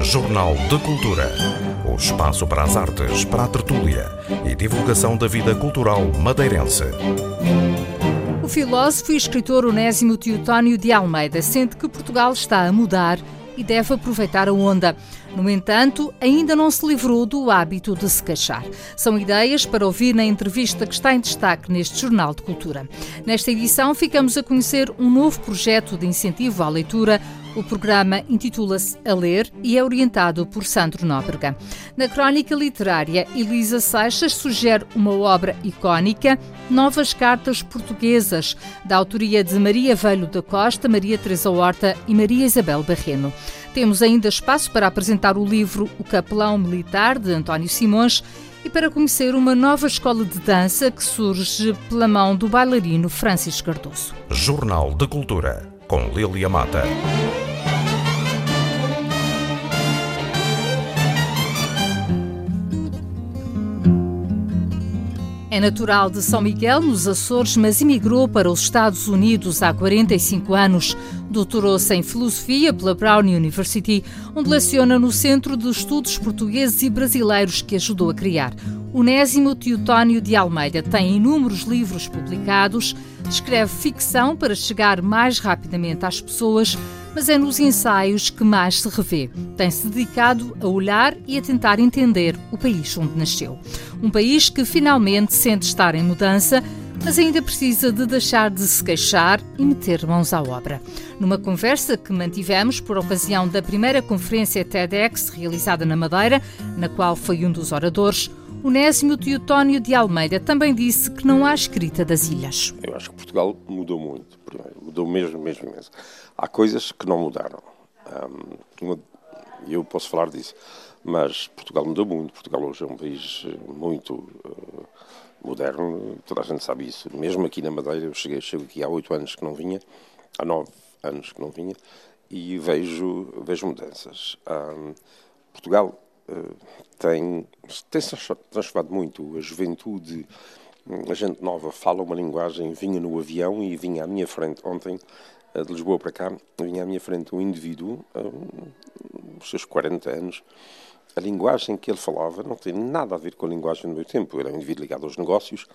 Jornal de Cultura. O espaço para as artes, para a tertúlia e divulgação da vida cultural madeirense. O filósofo e escritor Onésimo Teotónio de Almeida sente que Portugal está a mudar e deve aproveitar a onda. No entanto, ainda não se livrou do hábito de se queixar. São ideias para ouvir na entrevista que está em destaque neste Jornal de Cultura. Nesta edição, ficamos a conhecer um novo projeto de incentivo à leitura. O programa intitula-se A Ler e é orientado por Sandro Nóbrega. Na crónica literária, Elisa Seixas sugere uma obra icónica, Novas Cartas Portuguesas, da autoria de Maria Velho da Costa, Maria Teresa Horta e Maria Isabel Barreno. Temos ainda espaço para apresentar o livro O Capelão Militar, de António Simões, e para conhecer uma nova escola de dança que surge pela mão do bailarino Francisco Cardoso. Jornal de Cultura, com Lilia Mata. É natural de São Miguel, nos Açores, mas emigrou para os Estados Unidos há 45 anos. Doutorou-se em Filosofia pela Brown University, onde leciona no Centro de Estudos Portugueses e Brasileiros que ajudou a criar. Onésimo Teotónio de Almeida tem inúmeros livros publicados, escreve ficção para chegar mais rapidamente às pessoas, mas é nos ensaios que mais se revê. Tem-se dedicado a olhar e a tentar entender o país onde nasceu. Um país que finalmente sente estar em mudança, mas ainda precisa de deixar de se queixar e meter mãos à obra. Numa conversa que mantivemos por ocasião da primeira conferência TEDx realizada na Madeira, na qual foi um dos oradores, Onésimo Teotónio de Almeida também disse que não há escrita das ilhas. Eu acho que Portugal mudou muito, primeiro, mudou mesmo, mesmo imenso. Há coisas que não mudaram. Um, eu posso falar disso. Mas Portugal mudou muito. Portugal hoje é um país eh, muito uh, moderno, toda a gente sabe isso. Mesmo aqui na Madeira, eu cheguei, chego aqui há oito anos que não vinha, há nove anos que não vinha, e vejo, vejo mudanças. Um, Portugal tem, tem se transformado muito. A juventude, a gente nova, fala uma linguagem, vinha no avião e vinha à minha frente ontem de Lisboa para cá, vinha à minha frente um indivíduo, um, os seus 40 anos, a linguagem que ele falava não tem nada a ver com a linguagem do meu tempo. Ele é um indivíduo ligado aos negócios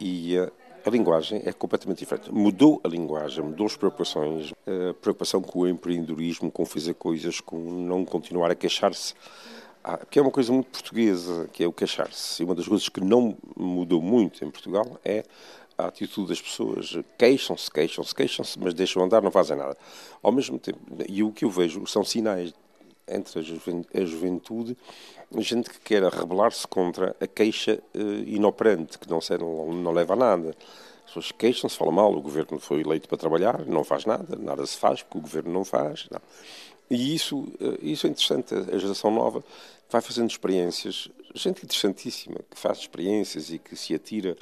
e a, a linguagem é completamente diferente. Mudou a linguagem, mudou as preocupações, a preocupação com o empreendedorismo, com fazer coisas, com não continuar a queixar-se. Ah, que é uma coisa muito portuguesa, que é o queixar-se. E uma das coisas que não mudou muito em Portugal é a atitude das pessoas. Queixam-se, queixam-se, queixam-se, mas deixam andar, não fazem nada. Ao mesmo tempo, e o que eu vejo são sinais entre a juventude, gente que quer rebelar-se contra a queixa uh, inoperante, que não, não, não leva a nada. As pessoas queixam-se, falam mal, o governo foi eleito para trabalhar, não faz nada, nada se faz porque o governo não faz. Não. E isso, uh, isso é interessante, a geração nova vai fazendo experiências, gente interessantíssima, que faz experiências e que se atira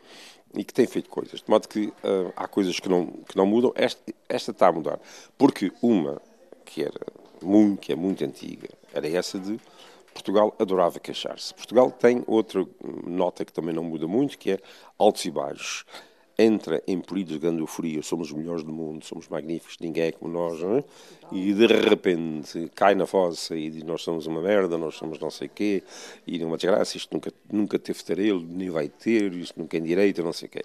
e que tem feito coisas. De modo que uh, há coisas que não, que não mudam, esta, esta está a mudar. Porque uma, que era muito, que é muito antiga, era essa de Portugal adorava queixar-se. Portugal tem outra nota que também não muda muito, que é altos e baixos. Entra em períodos de grande euforia, somos os melhores do mundo, somos magníficos, ninguém é como nós, é? e de repente cai na fossa e diz nós somos uma merda, nós somos não sei quê, e numa desgraça, isto nunca, nunca teve tarelo, nem vai ter, isto nunca é direito, não sei quê.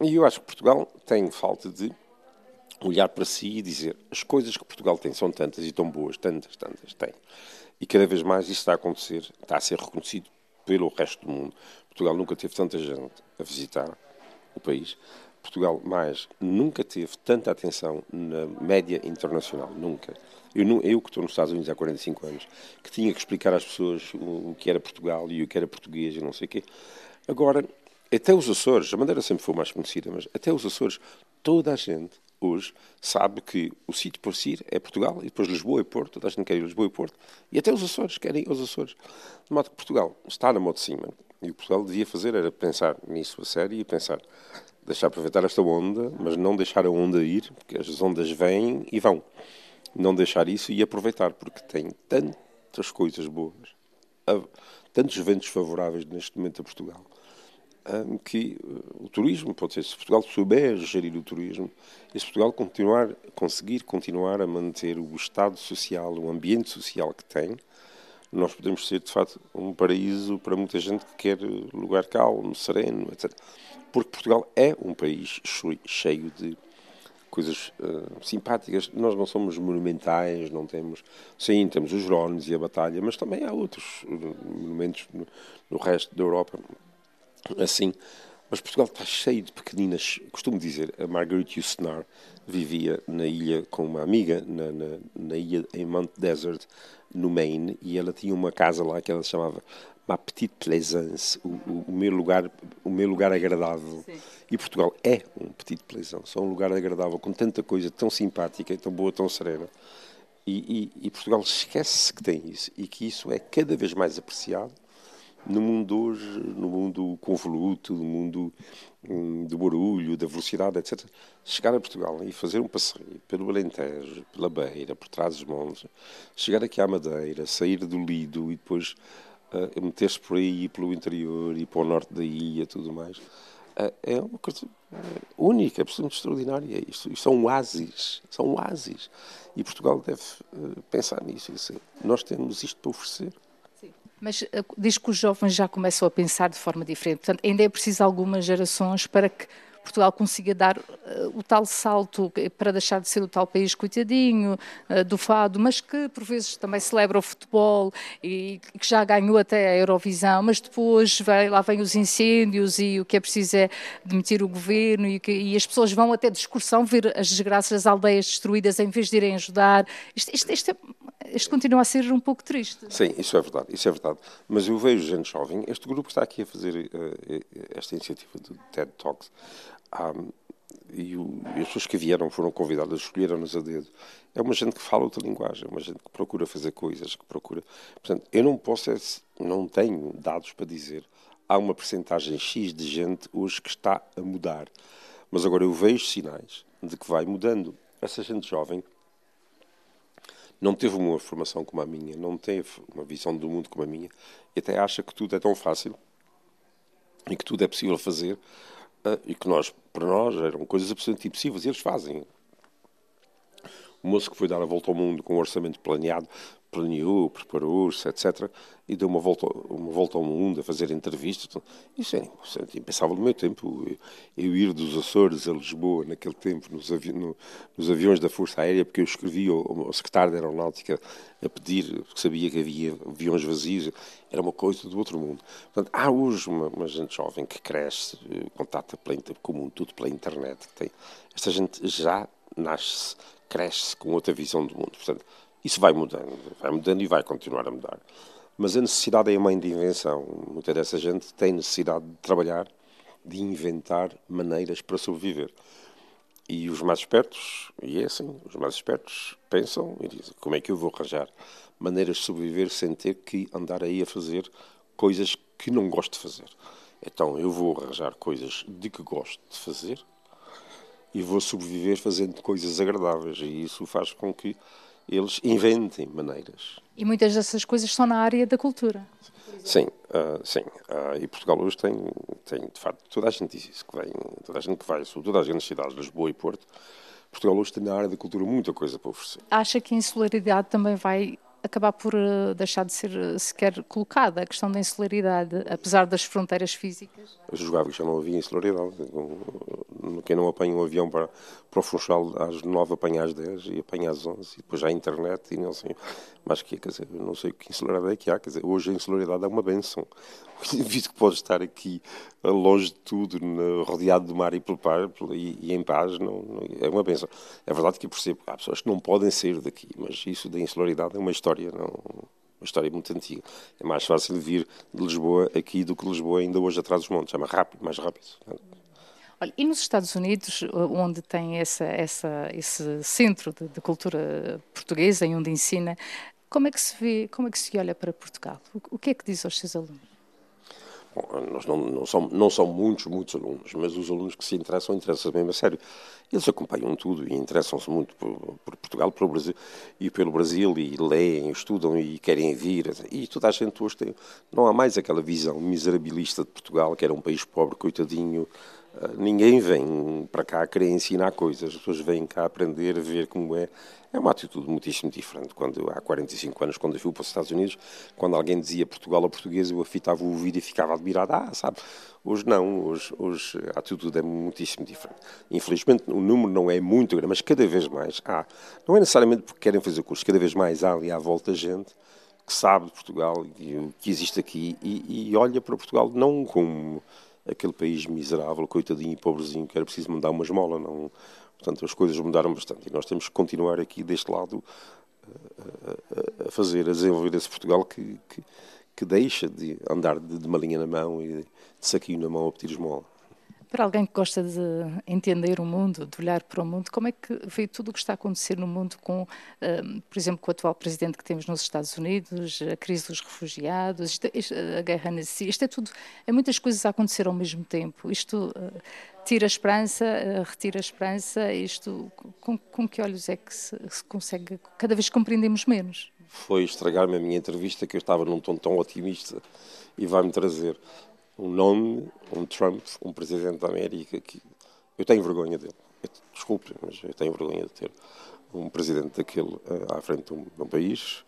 E eu acho que Portugal tem falta de olhar para si e dizer as coisas que Portugal tem são tantas e tão boas, tantas, tantas, tem. E cada vez mais isso está a acontecer, está a ser reconhecido pelo resto do mundo. Portugal nunca teve tanta gente a visitar o país. Portugal mais nunca teve tanta atenção na média internacional, nunca. Eu, eu que estou nos Estados Unidos há 45 anos, que tinha que explicar às pessoas o, o que era Portugal e o que era português e não sei o quê. Agora, até os Açores, a Madeira sempre foi mais conhecida, mas até os Açores, toda a gente hoje sabe que o sítio por si é Portugal e depois Lisboa e Porto, toda a gente quer ir Lisboa e Porto, e até os Açores querem ir aos Açores. De modo que Portugal está na mão de cima. E o que Portugal devia fazer era pensar nisso a sério e pensar, deixar aproveitar esta onda, mas não deixar a onda ir, porque as ondas vêm e vão. Não deixar isso e aproveitar, porque tem tantas coisas boas, tantos ventos favoráveis neste momento a Portugal que uh, o turismo, pode ser, se Portugal souber gerir o turismo, e se Portugal continuar, conseguir continuar a manter o estado social, o ambiente social que tem, nós podemos ser, de facto, um paraíso para muita gente que quer lugar calmo, sereno, etc. Porque Portugal é um país cheio de coisas uh, simpáticas. Nós não somos monumentais, não temos. Sim, temos os drones e a batalha, mas também há outros monumentos no, resto da Europa assim. Mas Portugal está cheio de pequeninas. Costumo dizer, a Margaret Yourcenar vivia na ilha com uma amiga, na, na, na, ilha em Mount Desert, no Maine, e ela tinha uma casa lá que ela chamava Ma Petite Plaisance, o, o, o, meu lugar, o meu lugar agradável. Sim. E Portugal é um Petite Plaisance, é um lugar agradável, com tanta coisa tão simpática, tão boa, tão serena. E, e, e Portugal esquece que tem isso, e que isso é cada vez mais apreciado no mundo hoje, no mundo convoluto, no mundo hum, do barulho, da velocidade, etc. Chegar a Portugal e fazer um passeio pelo Alentejo, pela Beira, por trás dos montes, chegar aqui à Madeira, sair do Lido e depois uh, meter-se por aí pelo interior e para o norte da ilha tudo mais, uh, é uma coisa uh, única, absolutamente extraordinária. Isto, isto são oásis, são oásis. E Portugal deve uh, pensar nisso. Assim, nós temos isto para oferecer. Mas uh, diz que os jovens já começam a pensar de forma diferente. Portanto, ainda é preciso algumas gerações para que Portugal consiga dar uh, o tal salto para deixar de ser o tal país coitadinho uh, do fado, mas que por vezes também celebra o futebol e, e que já ganhou até a Eurovisão, mas depois vai, lá vem os incêndios e o que é preciso é demitir o governo e, que, e as pessoas vão até de excursão ver as desgraças das aldeias destruídas em vez de irem ajudar. Isto, isto, isto, é, isto continua a ser um pouco triste. Sim, isso é verdade, isso é verdade. Mas eu vejo gente jovem, este grupo está aqui a fazer uh, esta iniciativa do TED Talks, um, e, o, as pessoas que vieram foram convidadas, escolheram-nos a dedo. É uma gente que fala outra linguagem, é uma gente que procura fazer coisas, que procura. Portanto, eu não posso, é, não tenho dados para dizer. Há uma percentagem X de gente hoje que está a mudar. Mas agora eu vejo sinais de que vai mudando. Essa gente jovem não teve uma formação como a minha, não teve uma visão do mundo como a minha, e até acha que tudo é tão fácil e que tudo é possível fazer e que nós, para nós, eram coisas absolutamente impossíveis e eles fazem. O moço que foi dar a volta ao mundo com um orçamento planeado, planeou, preparou-se, etc., e deu uma volta, uma volta ao mundo a fazer entrevistas. Isso é, é impensável no meu tempo. Eu, ir dos Açores a Lisboa, naquele tempo, nos, avi no, nos aviões da Força Aérea, porque eu escrevi ao, ao, secretário da Aeronáutica a pedir, porque sabia que havia aviões vazios, era uma coisa do outro mundo. Portanto, há hoje uma, uma gente jovem que cresce, contata pela, comum, tudo pela internet. Que tem. Esta gente já nasce, cresce com outra visão do mundo. Portanto, isso vai mudando, vai mudando e vai continuar a mudar. Mas a necessidade é a mãe de invenção. Muita dessa gente tem necessidade de trabalhar, de inventar maneiras para sobreviver. E os mais espertos, e é assim, os mais espertos pensam e dizem: como é que eu vou arranjar maneiras de sobreviver sem ter que andar aí a fazer coisas que não gosto de fazer? Então eu vou arranjar coisas de que gosto de fazer e vou sobreviver fazendo coisas agradáveis. E isso faz com que eles inventem maneiras. E muitas dessas coisas são na área da cultura. Sim, uh, sim. Uh, e Portugal hoje tem, tem, de facto, toda a gente diz isso, que vem, toda a gente que vai, sobretudo às grandes cidades, Lisboa e Porto, Portugal hoje tem na área da cultura muita coisa para oferecer. Acha que a insularidade também vai acabar por uh, deixar de ser sequer colocada a questão da insularidade, apesar das fronteiras físicas? Eu jogava que já não havia insularidade. Quem não apanha um avião para, para o Funchal às 9 apanha às 10 e apanha às 11 e depois já a internet e não sei. Mas que quer dizer, não sei que insularidade é que há. Quer dizer, hoje a insularidade é uma benção. Visto que pode estar aqui uh, longe de tudo, rodeado do mar e, pelo par, e, e em paz, não, não, é uma benção. É verdade que eu percebo, há pessoas que não podem sair daqui, mas isso da insularidade é uma história não, uma história muito antiga. É mais fácil vir de Lisboa aqui do que Lisboa ainda hoje atrás dos montes. É mais rápido, mais rápido. Olha, e nos Estados Unidos, onde tem essa, essa, esse centro de, de, cultura portuguesa e onde ensina, como é que se vê, como é que se olha para Portugal? O, o que é que diz aos seus alunos? Bom, nós não, não, são, não são muitos, muitos alunos, mas os alunos que se interessam, interessam-se mesmo a sério. Eles acompanham tudo e interessam-se muito por, por, Portugal, pelo Brasil, e pelo Brasil, e leem, estudam e querem vir. E toda a gente hoje tem. Não há mais aquela visão miserabilista de Portugal, que era um país pobre, coitadinho. Ah, ninguém vem para cá querer ensinar coisas, as pessoas vêm cá aprender, ver como é é uma atitude muitíssimo diferente. Quando há 45 anos, quando eu fui para os Estados Unidos, quando alguém dizia Portugal a português, eu afitava o ouvido e ficava admirado. Ah, sabe? Hoje não, hoje, hoje a atitude é muitíssimo diferente. Infelizmente o número não é muito grande, mas cada vez mais há. Não é necessariamente porque querem fazer curso, cada vez mais há ali à volta gente que sabe de Portugal e que existe aqui e, e olha para Portugal não como aquele país miserável, coitadinho e pobrezinho que era preciso mandar uma esmola, não Portanto, as coisas mudaram bastante e nós temos que continuar aqui deste lado a, a fazer, a desenvolver esse Portugal que, que, que deixa de andar de, de malinha na mão e de saquinho na mão a pedir esmola. Para alguém que gosta de entender o mundo, de olhar para o mundo, como é que vê tudo o que está a acontecer no mundo com, hum, por exemplo, com o atual presidente que temos nos Estados Unidos, a crise dos refugiados, isto, a guerra na Síria, isto é tudo, é muitas coisas a acontecer ao mesmo tempo. Isto uh, tira a esperança, uh, retira a esperança, isto, com, com que olhos é que se, se consegue, cada vez compreendemos menos? Foi estragar-me a minha entrevista, que eu estava num tom tão otimista, e vai-me trazer um nome, um Trump, um presidente da América que eu tenho vergonha dele. Desculpe, mas eu tenho vergonha de ter um presidente daquele uh, à frente de um, de um, país.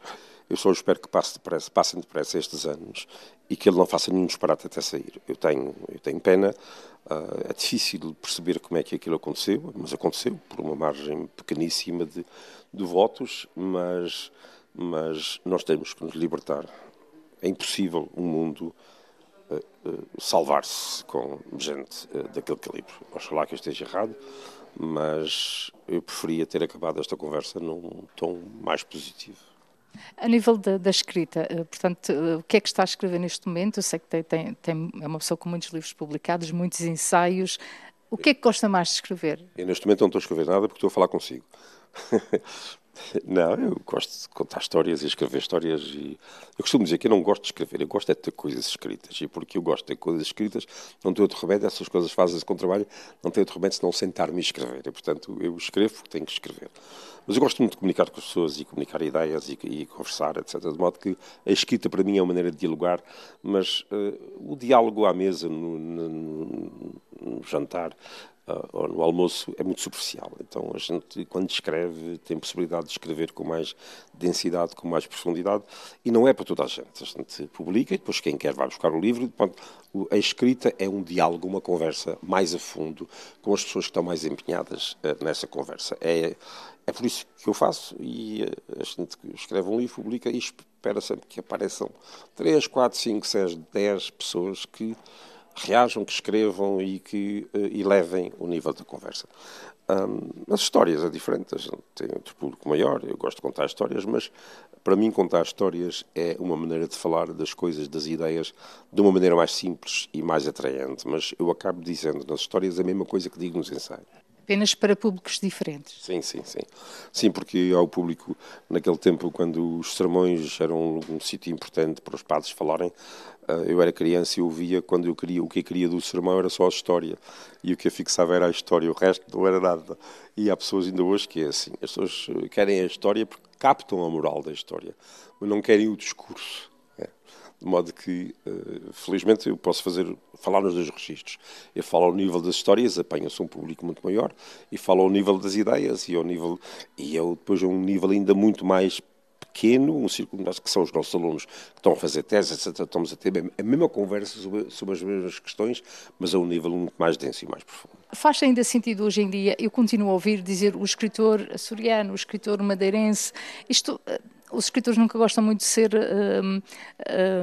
Eu só espero que passe depressa, passem depressa estes anos e que ele não faça nenhum disparate até sair. Eu tenho, eu tenho pena. Uh, é difícil perceber como é que aquilo aconteceu, mas aconteceu por uma margem pequeníssima de, de votos, mas, mas nós temos que nos libertar. É impossível um mundo salvar-se com gente uh, daquele calibre. Oxalá que eu esteja errado, mas eu preferia ter acabado esta conversa num tom mais positivo. A nível da, da escrita, eh, portanto, eh, o que é que está a escrever neste momento? Eu sei que tem, tem, tem, é uma pessoa com muitos livros publicados, muitos ensaios. O que é que gosta mais de escrever? Eu neste momento não estou a escrever nada porque estou a falar consigo. Não, eu gosto de contar histórias e escrever histórias. E eu costumo dizer que eu não gosto de escrever, eu gosto é de ter coisas escritas. E porque eu gosto de ter coisas escritas, não tenho outro remédio, essas coisas fazem-se com trabalho, não tenho outro remédio senão sentar-me e escrever. E, portanto, eu escrevo porque tenho que escrever. Mas eu gosto muito de comunicar com as pessoas e comunicar ideias e, e conversar, etc. De modo que a escrita para mim é uma maneira de dialogar, mas uh, o diálogo à mesa, no, no, no jantar, uh, no almoço é muito superficial. Então a gente, quando escreve, tem possibilidade de escrever com mais densidade, com mais profundidade, e não é para toda a gente. A gente publica e depois quem quer vai buscar o livro. A escrita é um diálogo, uma conversa mais a fundo com as pessoas que estão mais empenhadas uh, nessa conversa. É, é por isso que eu faço e uh, a gente escreve um livro, publica e espera sempre que apareçam 3, 4, 5, 6, 10 pessoas que reajam, que escrevam e que elevem o nível da conversa. Um, as histórias é diferente, a gente tem outro público maior, eu gosto de contar histórias, mas para mim contar histórias é uma maneira de falar das coisas, das ideias, de uma maneira mais simples e mais atraente, mas eu acabo dizendo nas histórias a mesma coisa que digo nos ensaios apenas para públicos diferentes. Sim, sim, sim. Sim, porque ao público, naquele tempo, quando os sermões eram um sítio importante para os padres falarem, eh, eu era criança e ouvia quando eu queria, o que eu queria do sermão era só a história. E o que eu fixava era a história, o resto não era nada. E há pessoas ainda hoje que é assim, as pessoas querem a história porque captam a moral da história, mas não querem o discurso. De modo que, uh, felizmente, eu posso fazer, falar nos dois registros. Eu falo ao nível das histórias, apanho-se um público muito maior, e falo ao nível das ideias, e ao nível e eu depois a um nível ainda muito mais pequeno, um círculo que são os nossos alunos que estão a fazer teses, etc. Estamos a ter a mesma conversa sobre, sobre as mesmas questões, mas a um nível muito mais denso e mais profundo. Faz ainda sentido hoje em dia, eu continuo a ouvir dizer o escritor açoriano, o escritor madeirense, isto eh, os escritores nunca gostam muito de ser, um,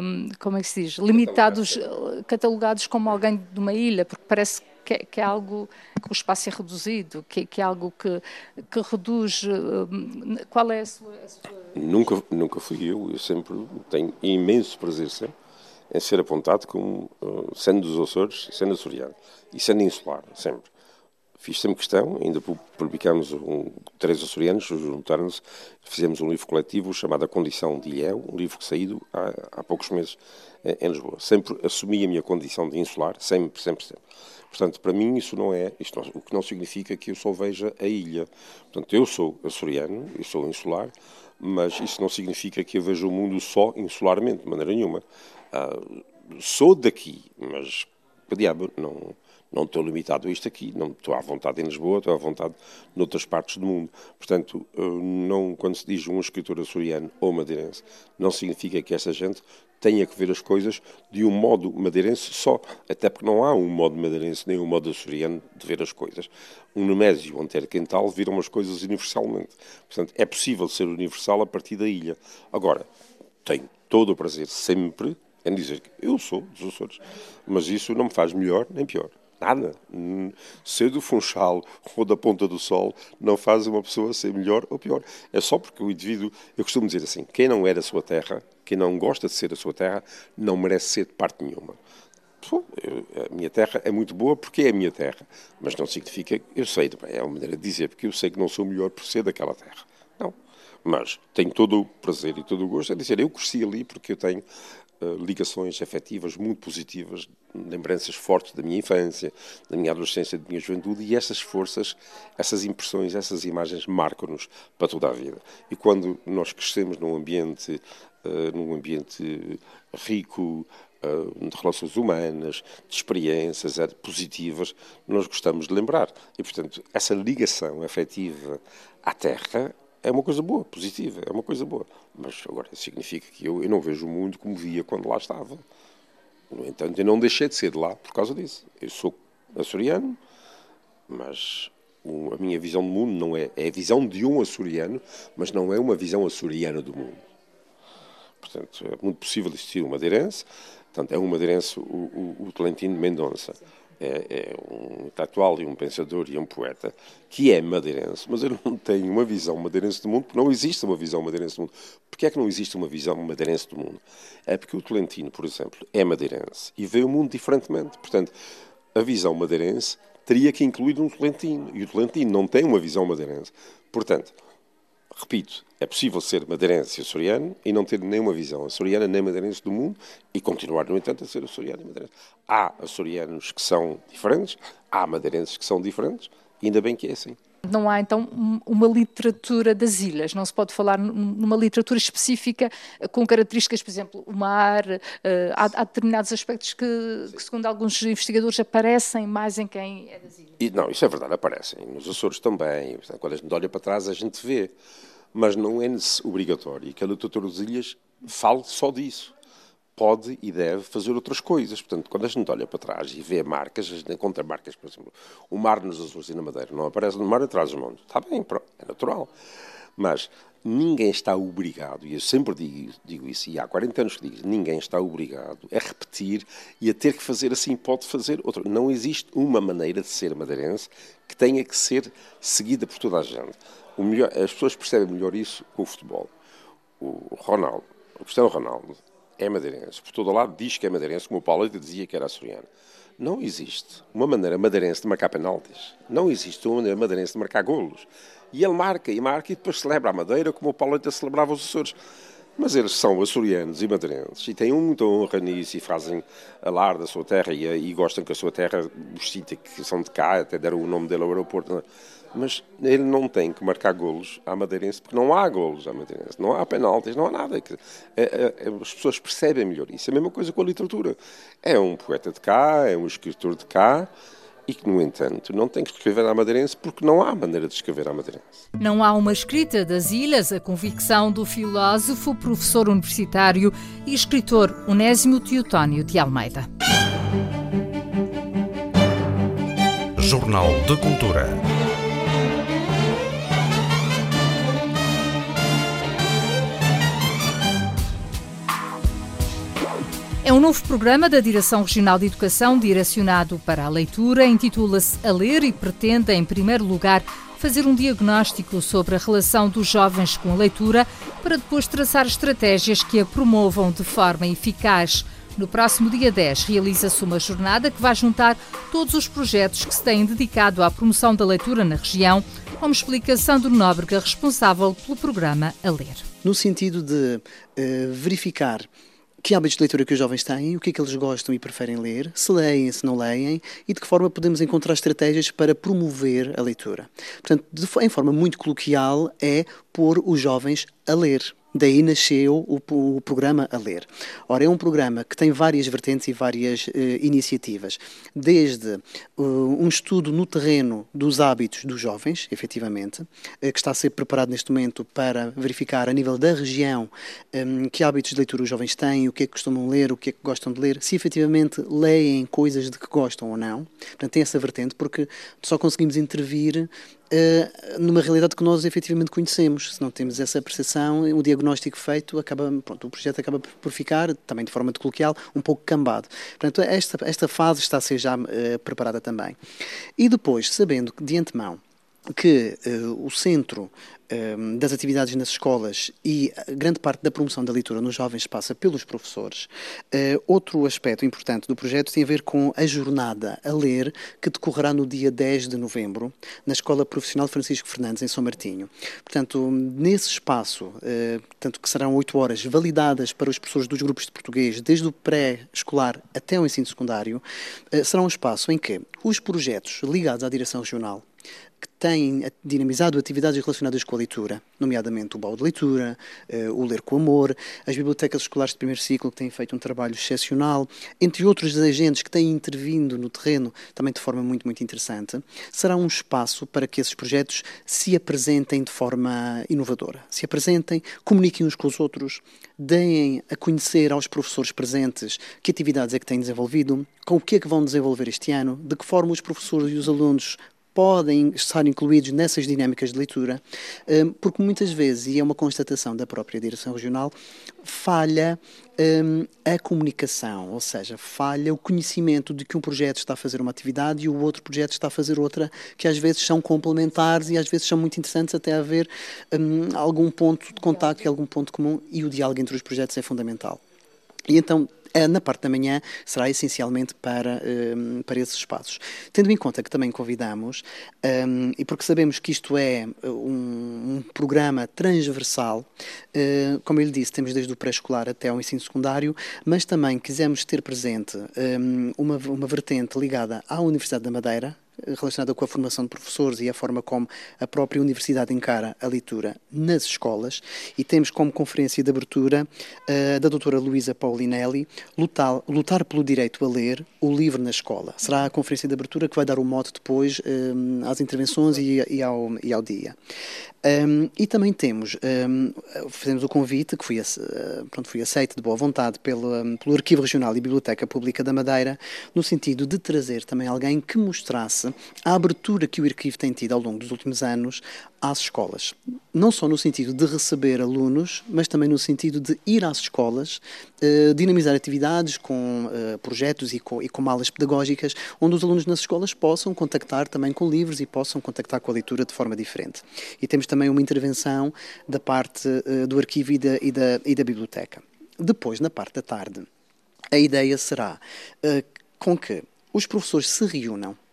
um, como é que se diz, limitados, catalogados como alguém de uma ilha, porque parece que é, que é algo que o espaço é reduzido, que, que é algo que, que reduz. Um, qual é a sua, a sua, Nunca, nunca fui eu, eu sempre tenho imenso prazer sempre em ser apontado como uh, sendo dos Açores, sendo açoriano e sendo insular, sempre fiz sempre questão, ainda publicamos um, três açorianos, juntaram-se, fizemos um livro coletivo chamado A Condição de Ilhéu, um livro que saído há, há poucos meses em Lisboa. Sempre assumi a minha condição de insular, sempre, sempre, sempre. Portanto, para mim isso não é, isto não, o que não significa que eu só veja a ilha. Portanto, eu sou açoriano, eu sou insular, mas isso não significa que eu veja o mundo só insularmente, de maneira nenhuma. Uh, sou daqui, mas, diabo, não, não estou limitado a isto aqui, não estou à vontade em Lisboa, estou à vontade noutras partes do mundo. Portanto, não, quando se diz um escritor açoriano ou madeirense, não significa que essa gente tenha que ver as coisas de um modo madeirense só, até porque não há um modo madeirense nem um modo açoriano de ver as coisas. Um Nemésio, um Antero Quental viram as coisas universalmente. Portanto, é possível ser universal a partir da ilha. Agora, tenho todo o prazer sempre em dizer que eu sou dos Açores, mas isso não me faz melhor nem pior. Nada. Ser do Funchal ou da Ponta do Sol não faz uma pessoa ser melhor ou pior. É só porque o indivíduo, eu costumo dizer assim, quem não é da sua terra, quem não gosta de ser da sua terra, não merece ser de parte nenhuma. a minha terra é muito boa porque é a minha terra, mas não significa, eu sei, é uma maneira de dizer, porque eu sei que não sou melhor por ser daquela terra. Não. Mas tenho todo o prazer e todo o gosto a dizer, eu cresci ali porque eu tenho ligações afetivas muito positivas lembranças fortes da minha infância, da minha adolescência, da minha juventude, e essas forças, essas impressões, essas imagens marcam-nos para toda a vida. E quando nós crescemos num ambiente, uh, num ambiente rico uh, de relações humanas, de experiências positivas, nós gostamos de lembrar. E, portanto, essa ligação afetiva à terra é uma coisa boa, positiva, é uma coisa boa. Mas agora significa que eu, eu não vejo o mundo como via quando lá estava. No entanto, eu não deixei de ser de lá por causa disso. Eu sou açoriano, mas a minha visão do mundo não é, é a visão de um açoriano, mas não é uma visão açoriana do mundo. Portanto, é muito possível existir um madeirense, portanto, é um madeirense o, o, o Tolentino Mendonça é, é um intelectual e um pensador e um poeta que é madeirense, mas ele não tem uma visão madeirense do mundo, porque não existe uma visão madeirense do mundo. Porquê é que não existe uma visão madeirense do mundo? É porque o Tolentino, por exemplo, é madeirense e vê o mundo diferentemente. Portanto, a visão madeirense teria que incluir um Tolentino, e o Tolentino não tem uma visão madeirense. Portanto, repito, é possível ser madeirense e açoriano e não ter nenhuma visão açoriana nem madeirense do mundo e continuar, no entanto, a ser açoriano e madeirense. Há açorianos que são diferentes, há madeirenses que são diferentes, e ainda bem que é assim. Não há então uma literatura das ilhas, não se pode falar numa literatura específica com características, por exemplo, o mar, eh, há, há determinados aspectos que, que, segundo alguns investigadores, aparecem mais em quem é das ilhas. E, não, isso é verdade, aparecem. Nos Açores também. Quando a gente olha para trás, a gente vê mas não é obrigatório que a literatura das ilhas fale só disso. Pode e deve fazer outras coisas. Portanto, quando a gente olha para trás e vê marcas, a gente encontra marcas, por exemplo, o mar nos Açores e na Madeira não aparece no mar atrás do mundo. Está bem, é natural. Mas ninguém está obrigado, e eu sempre digo, digo, isso, e há 40 anos que digo, ninguém está obrigado a repetir e a ter que fazer assim, pode fazer outra. Não existe uma maneira de ser madeirense que tenha que ser seguida por toda a gente. Melhor, as pessoas percebem melhor isso com o futebol. O Ronaldo, o Cristiano Ronaldo, é madeirense. Por todo lado diz que é madeirense, como o Paulo dizia que era açoriano. Não existe uma maneira madeirense de marcar penaltis. Não existe uma maneira madeirense de marcar golos. E ele marca, e marca, e depois celebra a Madeira, como o Paulo celebrava os Açores. Mas eles são açorianos e madeirenses e têm muita honra nisso e fazem alar da sua terra e, e gostam que a sua terra os cita, que são de cá, até deram o nome dele ao aeroporto mas ele não tem que marcar golos à Madeirense, porque não há golos à Madeirense, não há penaltis, não há nada. É, é, as pessoas percebem melhor isso. É a mesma coisa com a literatura. É um poeta de cá, é um escritor de cá, e que, no entanto, não tem que escrever à madeirense porque não há maneira de escrever à madeirense. Não há uma escrita das ilhas, a convicção do filósofo, professor universitário e escritor Onésimo Teotónio de Almeida. Jornal de Cultura. É um novo programa da Direção Regional de Educação direcionado para a leitura. Intitula-se A Ler e pretende, em primeiro lugar, fazer um diagnóstico sobre a relação dos jovens com a leitura para depois traçar estratégias que a promovam de forma eficaz. No próximo dia 10 realiza-se uma jornada que vai juntar todos os projetos que se têm dedicado à promoção da leitura na região, como explica Sandro Nóbrega, responsável pelo programa A Ler. No sentido de uh, verificar que hábitos de leitura que os jovens têm, o que é que eles gostam e preferem ler, se leem, se não leem e de que forma podemos encontrar estratégias para promover a leitura. Portanto, de, em forma muito coloquial, é pôr os jovens a ler. Daí nasceu o, o, programa A Ler. Ora, é um programa que tem várias vertentes e várias eh, iniciativas. Desde uh, um estudo no terreno dos hábitos dos jovens, efetivamente, eh, que está a ser preparado neste momento para verificar a nível da região um, que hábitos de leitura os jovens têm, o que é que costumam ler, o que é que gostam de ler, se efetivamente leem coisas de que gostam ou não. Portanto, tem essa vertente, porque só conseguimos intervir uh, numa realidade que nós efetivamente conhecemos. Se não temos essa percepção, o diagnóstico feito acaba, pronto, o projeto acaba por ficar, também de forma de coloquial, um pouco cambado. Portanto, esta, esta fase está a ser já uh, preparada também. E depois, sabendo de antemão que uh, o centro Ehm, das atividades nas escolas e grande parte da promoção da leitura nos jovens passa pelos professores. Eh, outro aspecto importante do projeto tem a ver com a jornada a ler que decorrerá no dia 10 de novembro na Escola Profissional Francisco Fernandes em São Martinho. Portanto, nesse espaço, eh, tanto que serão oito horas validadas para os professores dos grupos de português, desde o pré-escolar até o ensino secundário, eh, será um espaço em que os projetos ligados à direção regional que têm dinamizado atividades relacionadas com a leitura, nomeadamente o baú de leitura, uh, o Ler com Amor, as bibliotecas escolares de primeiro ciclo que têm feito um trabalho excepcional, entre outros agentes que têm intervindo no terreno também de forma muito, muito interessante, será um espaço para que esses projetos se apresentem de forma inovadora, se apresentem, comuniquem uns com os outros, deem a conhecer aos professores presentes que atividades é que têm desenvolvido, com o que é que vão desenvolver este ano, de que forma os professores e os alunos podem estar incluídos nessas dinâmicas de leitura, hum, porque muitas vezes, e é uma constatação da própria direção regional, falha hum, a comunicação, ou seja, falha o conhecimento de que um projeto está a fazer uma atividade e o outro projeto está a fazer outra, que às vezes são complementares e às vezes são muito interessantes até haver um, algum ponto de contacto e algum ponto comum e o diálogo entre os projetos é fundamental. E então na parte da manhã será essencialmente para, um, ehm, para esses espaços. Tendo em conta que também convidamos, um, ehm, e porque sabemos que isto é eh, um, um programa transversal, uh, como eu lhe disse, temos desde o pré-escolar até ao ensino secundário, mas também quisemos ter presente ehm, uma, uma vertente ligada à Universidade da Madeira, relacionada com a formação de professores e a forma como a própria universidade encara a leitura nas escolas. E temos como conferência de abertura uh, da doutora Luísa Paulinelli, lutar, lutar pelo direito a ler o livro na escola. Será a conferência de abertura que vai dar o mote depois um, às intervenções e, e, ao, e ao dia. Um, e também temos, um, fizemos o convite, que foi, uh, pronto, foi aceito de boa vontade pelo, pelo Arquivo Regional e Biblioteca Pública da Madeira, no sentido de trazer também alguém que mostrasse a abertura que o arquivo tem tido ao longo dos últimos anos às escolas. Não só no sentido de receber alunos, mas também no sentido de ir às escolas, uh, dinamizar atividades com uh, projetos e com, e com malas pedagógicas, onde os alunos nas escolas possam contactar também com livros e possam contactar com a leitura de forma diferente. E temos também uma intervenção da parte uh, do arquivo e da, e, da, e da biblioteca. Depois, na parte da tarde, a ideia será com que os professores se reúnam eh,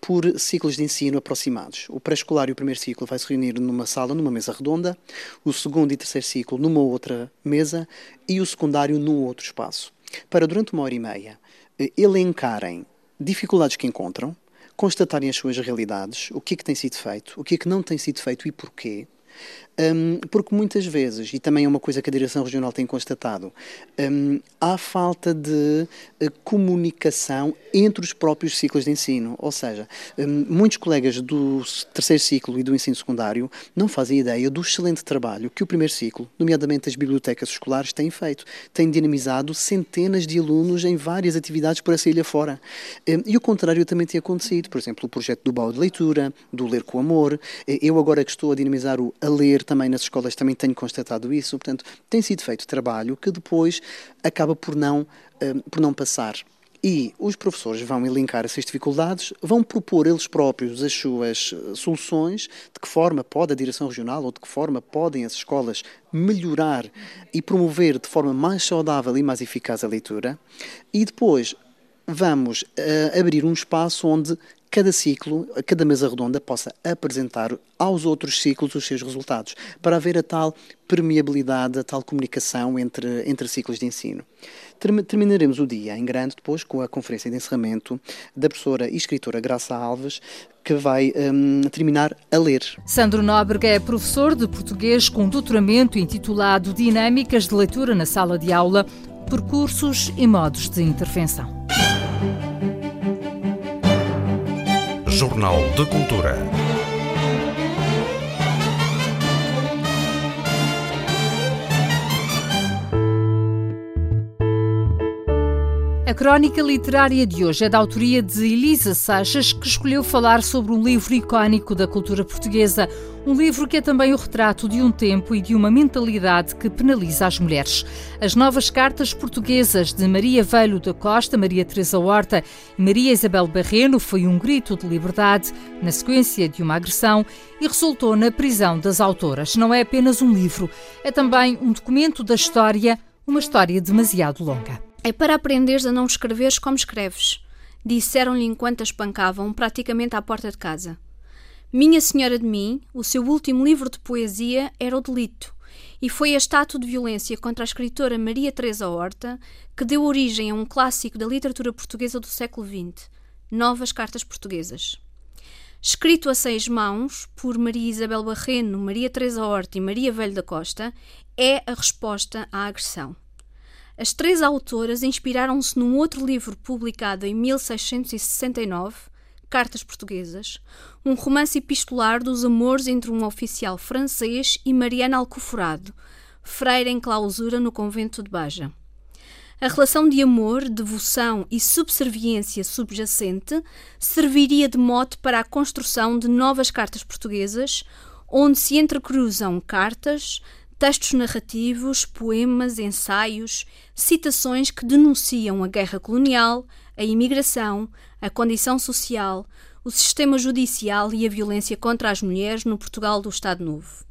por ciclos de ensino aproximados. O pré-escolar e o primeiro ciclo vai se reunir numa sala, numa mesa redonda, o segundo e terceiro ciclo numa outra mesa e o secundário num outro espaço. Para, durante uma hora e meia, eh, elencarem dificuldades que encontram, constatarem as suas realidades, o que é que tem sido feito, o que é que não tem sido feito e porquê, um, porque muitas vezes, e também é uma coisa que a Direção Regional tem constatado, um, há falta de uh, comunicação entre os próprios ciclos de ensino. Ou seja, um, muitos colegas do terceiro ciclo e do ensino secundário não fazem ideia do excelente trabalho que o primeiro ciclo, nomeadamente as bibliotecas escolares, têm feito. Têm dinamizado centenas de alunos em várias atividades por essa ilha fora. e o contrário também tem acontecido. Por exemplo, o projeto do baú de leitura, do Ler com Amor. Eu agora que estou a dinamizar o A Ler também nas escolas também tenho constatado isso. Portanto, tem sido feito trabalho que depois acaba por não, uh, por não passar. E os professores vão elencar essas dificuldades, vão propor eles próprios as suas eh, soluções, de que forma pode a direção regional ou de que forma podem as escolas melhorar e promover de forma mais saudável e mais eficaz a leitura. E depois vamos uh, abrir um espaço onde cada ciclo, cada mesa redonda possa apresentar aos outros ciclos os seus resultados, para haver a tal permeabilidade, a tal comunicação entre, entre ciclos de ensino. Terminaremos o dia em grande depois com a conferência de encerramento da professora e escritora Graça Alves, que vai um, terminar a ler. Sandro Nóbrega é professor de português com doutoramento intitulado Dinâmicas de Leitura na Sala de Aula, Percursos e Modos de Intervenção. Jornal de Cultura. A crónica literária de hoje é da autoria de Elisa Sachas, que escolheu falar sobre um livro icónico da cultura portuguesa, um livro que é também o retrato de um tempo e de uma mentalidade que penaliza as mulheres. As novas cartas portuguesas de Maria Velho da Costa, Maria Teresa Horta e Maria Isabel Barreno foi um grito de liberdade na sequência de uma agressão e resultou na prisão das autoras. Não é apenas um livro, é também um documento da história, uma história demasiado longa. É para aprenderes a não escreveres como escreves. Disseram-lhe enquanto a espancavam, praticamente à porta de casa. Minha Senhora de Mim, o seu último livro de poesia era O Delito, e foi a estátua de violência contra a escritora Maria Teresa Horta que deu origem a um clássico da literatura portuguesa do século XX, Novas Cartas Portuguesas. Escrito a seis mãos por Maria Isabel Barreno, Maria Teresa Horta e Maria Velho da Costa, é a resposta à agressão. As três autoras inspiraram-se num outro livro publicado em 1669, Cartas Portuguesas, um romance epistolar dos amores entre um oficial francês e Mariana Alcoforado, freira em clausura no convento de Baja. A relação de amor, devoção e subserviência subjacente serviria de mote para a construção de novas cartas portuguesas, onde se entrecruzam cartas, textos narrativos, poemas, ensaios, citações que denunciam a guerra colonial, a imigração, a condição social, o sistema judicial e a violência contra as mulheres no Portugal do Estado Novo.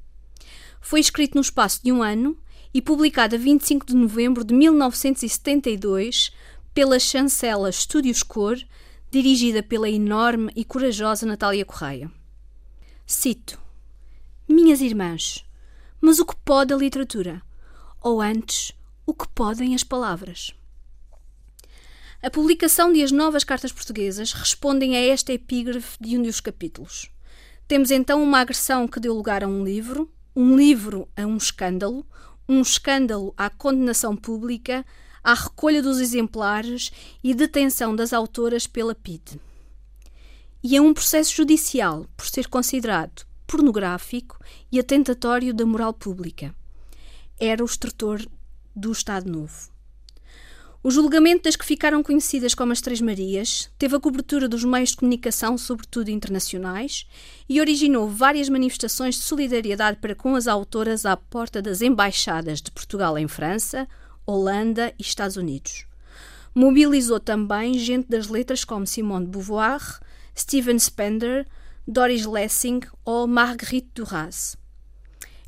Foi escrito no espaço de um ano e publicado a 25 de novembro de 1972 pela chancela Estúdios Cor, dirigida pela enorme e corajosa Natália Correia. Cito: Minhas irmãs, mas o que pode a literatura? Ou antes, o que podem as palavras? A publicação de As Novas Cartas Portuguesas respondem a esta epígrafe de um dos capítulos. Temos então uma agressão que deu lugar a um livro, um livro a um escândalo, um escândalo à condenação pública, à recolha dos exemplares e detenção das autoras pela PIDE. E a um processo judicial por ser considerado pornográfico e atentatório da moral pública. Era o extrator do Estado Novo. O julgamento das que ficaram conhecidas como as Três Marias teve a cobertura dos meios de comunicação, sobretudo internacionais, e originou várias manifestações de solidariedade para com as autoras à porta das embaixadas de Portugal em França, Holanda e Estados Unidos. Mobilizou também gente das letras como Simone de Beauvoir, Steven Spender, Doris Lessing ou Marguerite Duras.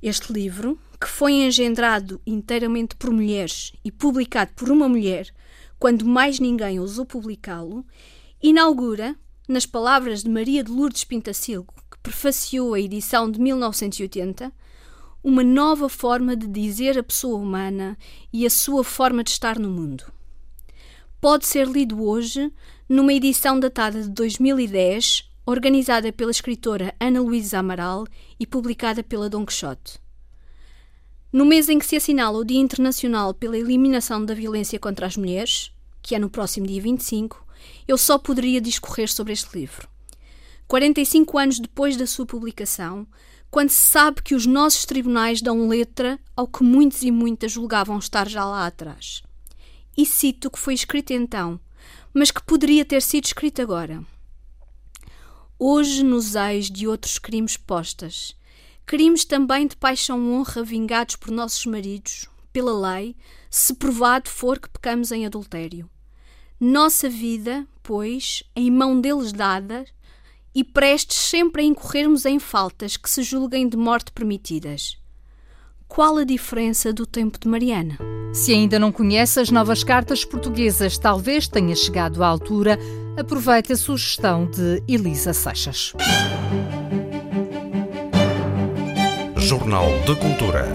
Este livro, que foi engendrado inteiramente por mulheres e publicado por uma mulher, quando mais ninguém ousou publicá-lo, inaugura, nas palavras de Maria de Lourdes Pintacilgo, que prefaciou a edição de 1980, uma nova forma de dizer a pessoa humana e a sua forma de estar no mundo. Pode ser lido hoje numa edição datada de 2010, organizada pela escritora Ana Luísa Amaral e publicada pela Dom Quixote. No mês em que se assinala o Dia Internacional pela Eliminação da Violência contra as Mulheres, que é no próximo dia 25, eu só poderia discorrer sobre este livro. 45 anos depois da sua publicação, quando se sabe que os nossos tribunais dão letra ao que muitos e muitas julgavam estar já lá atrás. E cito o que foi escrito então, mas que poderia ter sido escrito agora. Hoje, nos eis de outros crimes postas, Crimes também de paixão honra vingados por nossos maridos, pela lei, se provado for que pecamos em adultério. Nossa vida, pois, em mão deles dada, e prestes sempre a incorrermos em faltas que se julguem de morte permitidas. Qual a diferença do tempo de Mariana? Se ainda não conhece as novas cartas portuguesas, talvez tenha chegado à altura. Aproveite a sugestão de Elisa Seixas. Jornal de Cultura.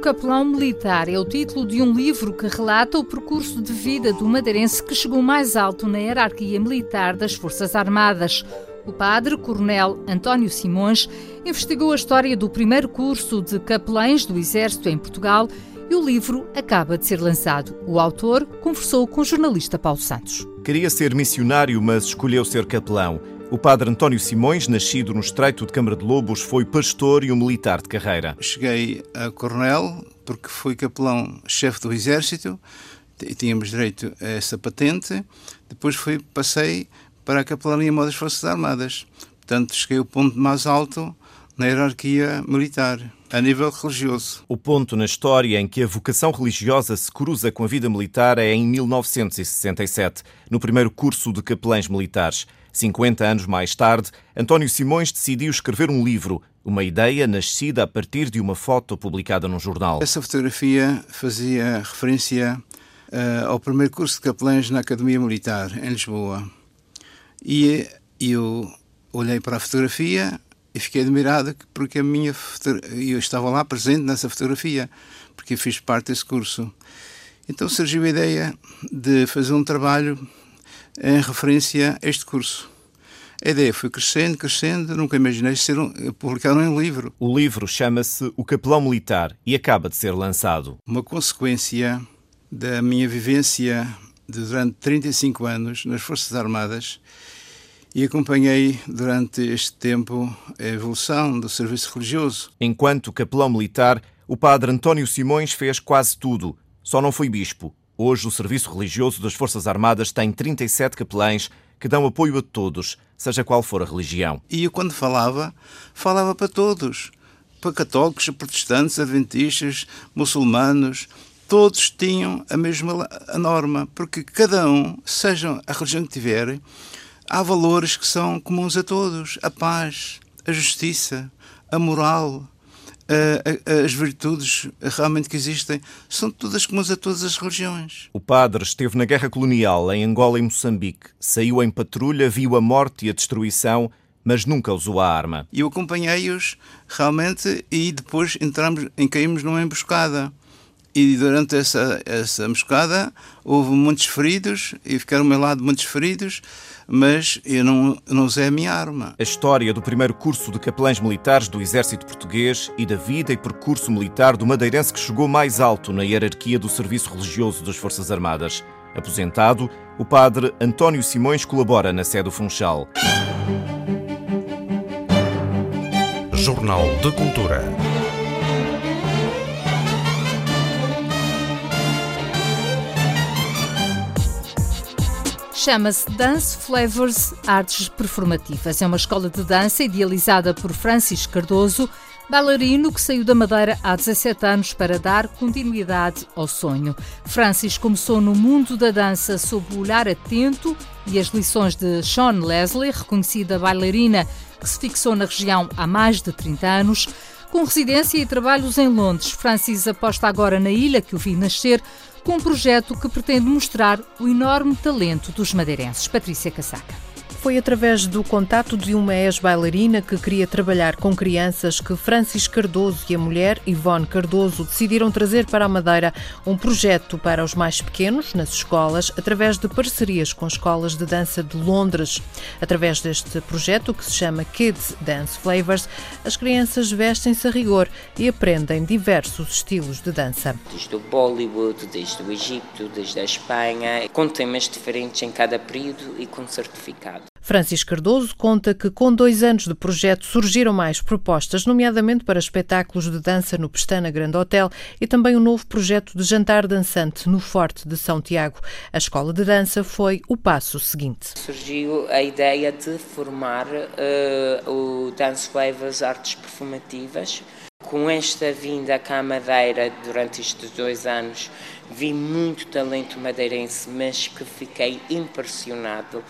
Capelão Militar é o título de um livro que relata o percurso de vida do madeirense que chegou mais alto na hierarquia militar das Forças Armadas. O padre Coronel António Simões investigou a história do primeiro curso de capelães do Exército em Portugal e o livro acaba de ser lançado. O autor conversou com o jornalista Paulo Santos. Queria ser missionário, mas escolheu ser capelão. O padre António Simões, nascido no Estreito de Câmara de Lobos, foi pastor e um militar de carreira. Cheguei a coronel porque fui capelão-chefe do Exército e tínhamos direito a essa patente. Depois fui, passei para a capelania das Forças Armadas. Portanto, cheguei ao ponto mais alto na hierarquia militar, a nível religioso. O ponto na história em que a vocação religiosa se cruza com a vida militar é em 1967, no primeiro curso de capelães militares. 50 anos mais tarde, António Simões decidiu escrever um livro, uma ideia nascida a partir de uma foto publicada num jornal. Essa fotografia fazia referência uh, ao primeiro curso de capelães na Academia Militar, em Lisboa. E eu olhei para a fotografia e fiquei admirado porque a minha eu estava lá presente nessa fotografia, porque fiz parte desse curso. Então surgiu a ideia de fazer um trabalho em referência a este curso. A ideia foi crescendo, crescendo, nunca imaginei ser um, publicar um livro. O livro chama-se O Capelão Militar e acaba de ser lançado. Uma consequência da minha vivência de, durante 35 anos nas Forças Armadas e acompanhei durante este tempo a evolução do serviço religioso. Enquanto capelão militar, o padre António Simões fez quase tudo, só não foi bispo. Hoje, o Serviço Religioso das Forças Armadas tem 37 capelães que dão apoio a todos, seja qual for a religião. E eu, quando falava, falava para todos: para católicos, protestantes, adventistas, muçulmanos. Todos tinham a mesma norma, porque cada um, seja a religião que tiverem, há valores que são comuns a todos: a paz, a justiça, a moral, as virtudes realmente que existem são todas comuns a todas as religiões. O padre esteve na guerra colonial em Angola e Moçambique. Saiu em patrulha, viu a morte e a destruição, mas nunca usou a arma. Eu acompanhei-os realmente e depois entramos, caímos numa emboscada. E durante essa, essa emboscada houve muitos feridos e ficaram ao meu lado muitos feridos mas eu não, não usei a minha arma. A história do primeiro curso de capelães militares do Exército Português e da vida e percurso militar do madeirense que chegou mais alto na hierarquia do serviço religioso das Forças Armadas. Aposentado, o padre António Simões colabora na sede do Funchal. Jornal de Cultura. Chama-se Dance Flavors Artes Performativas. É uma escola de dança idealizada por Francis Cardoso, bailarino que saiu da Madeira há 17 anos para dar continuidade ao sonho. Francis começou no mundo da dança sob o olhar atento e as lições de Sean Leslie, reconhecida bailarina que se fixou na região há mais de 30 anos. Com residência e trabalhos em Londres, Francis aposta agora na ilha que o vi nascer com um projeto que pretende mostrar o enorme talento dos madeirenses. Patrícia Casaca. Foi através do contato de uma ex-bailarina que queria trabalhar com crianças que Francis Cardoso e a mulher Ivone Cardoso decidiram trazer para a Madeira um projeto para os mais pequenos nas escolas, através de parcerias com escolas de dança de Londres. Através deste projeto, que se chama Kids Dance Flavors, as crianças vestem-se a rigor e aprendem diversos estilos de dança. Desde o Bollywood, desde o Egito, desde a Espanha, com temas diferentes em cada período e com certificado. Francisco Cardoso conta que com dois anos de projeto surgiram mais propostas, nomeadamente para espetáculos de dança no Pestana Grande Hotel e também um novo projeto de jantar dançante no Forte de São Tiago. A escola de dança foi o passo seguinte. Surgiu a ideia de formar uh, o Dance Flavors Artes Perfumativas com esta vinda cá à Madeira durante estes dois anos, vi muito talento madeirense, mas que fiquei impressionado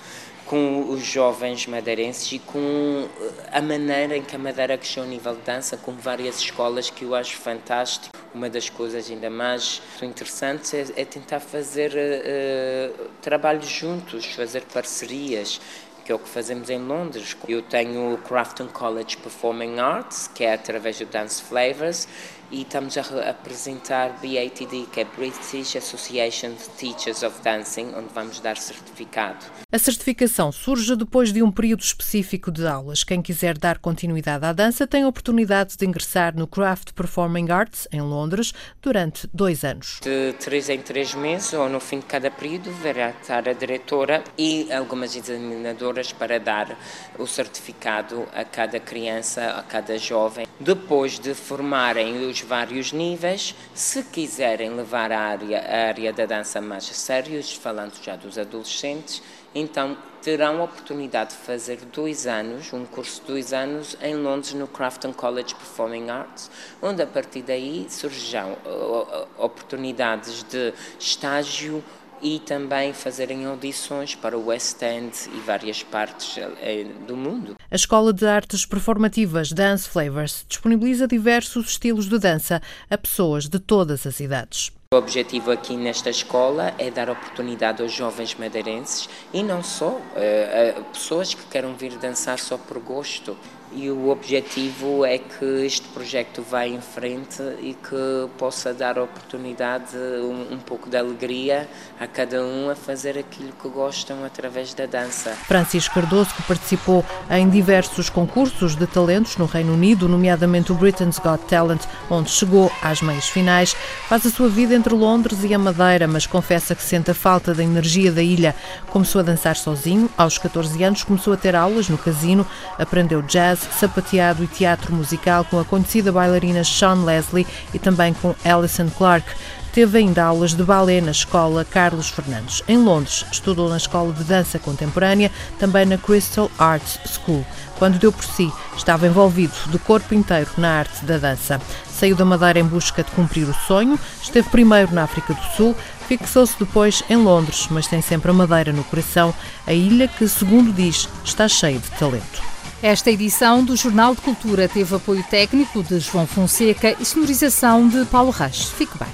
com os jovens madeirenses e com eh, a maneira em que a Madeira cresceu a nível de dança, com várias escolas que eu acho fantástico. Uma das coisas ainda mais interessantes é, é tentar fazer uh, trabalhos juntos, fazer parcerias que é o que fazemos em Londres. Eu tenho o Crafton College Performing Arts, que é através do Dance Flavors, e estamos a apresentar BATD, que é British Association of Teachers of Dancing, onde vamos dar certificado. A certificação surge depois de um período específico de aulas. Quem quiser dar continuidade à dança tem a oportunidade de ingressar no Craft Performing Arts, em Londres, durante dois anos. De três em três meses, ou no fim de cada período, verá estar a diretora e algumas examinadoras para dar o certificado a cada criança, a cada jovem. Depois de formarem os vários níveis. Se quiserem levar a área, a área da dança mais a sério, falando já dos adolescentes, então terão a oportunidade de fazer dois anos, um curso de dois anos em Londres no Crafton College Performing Arts, onde a partir daí surgirão oportunidades de estágio e também fazerem audições para o West End e várias partes eh, do mundo. A Escola de Artes Performativas Dance Flavors disponibiliza diversos estilos de dança a pessoas de todas as idades. O objetivo aqui nesta escola é dar oportunidade aos jovens madeirenses e não só, a pessoas que queiram vir dançar só por gosto e o objetivo é que este projeto vá em frente e que possa dar oportunidade, um, um, pouco de alegria a cada um a fazer aquilo que gostam através da dança. Francisco Cardoso, que participou em diversos concursos de talentos no Reino Unido, nomeadamente o Britain's Got Talent, onde chegou às meias finais, faz a sua vida entre Londres e a Madeira, mas confessa que sente a falta da energia da ilha. Começou a dançar sozinho, aos 14 anos começou a ter aulas no casino, aprendeu jazz, sapateado e teatro musical com a conhecida bailarina Sean Leslie e também com Alison Clark. Teve ainda aulas de balé na escola Carlos Fernandes. Em Londres, estudou na Escola de Dança Contemporânea, também na Crystal Arts School. Quando deu por si, estava envolvido de corpo inteiro na arte da dança. Saiu da Madeira em busca de cumprir o sonho, esteve primeiro na África do Sul, fixou-se depois em Londres, mas tem sempre a Madeira no coração, a ilha que, segundo diz, está cheia de talento. Esta edição do Jornal de Cultura teve apoio técnico de João Fonseca e sonorização de Paulo Reis. Fique bem.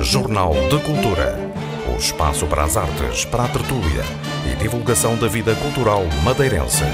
Jornal de Cultura. O espaço para as artes, para a tertúlia e divulgação da vida cultural madeirense.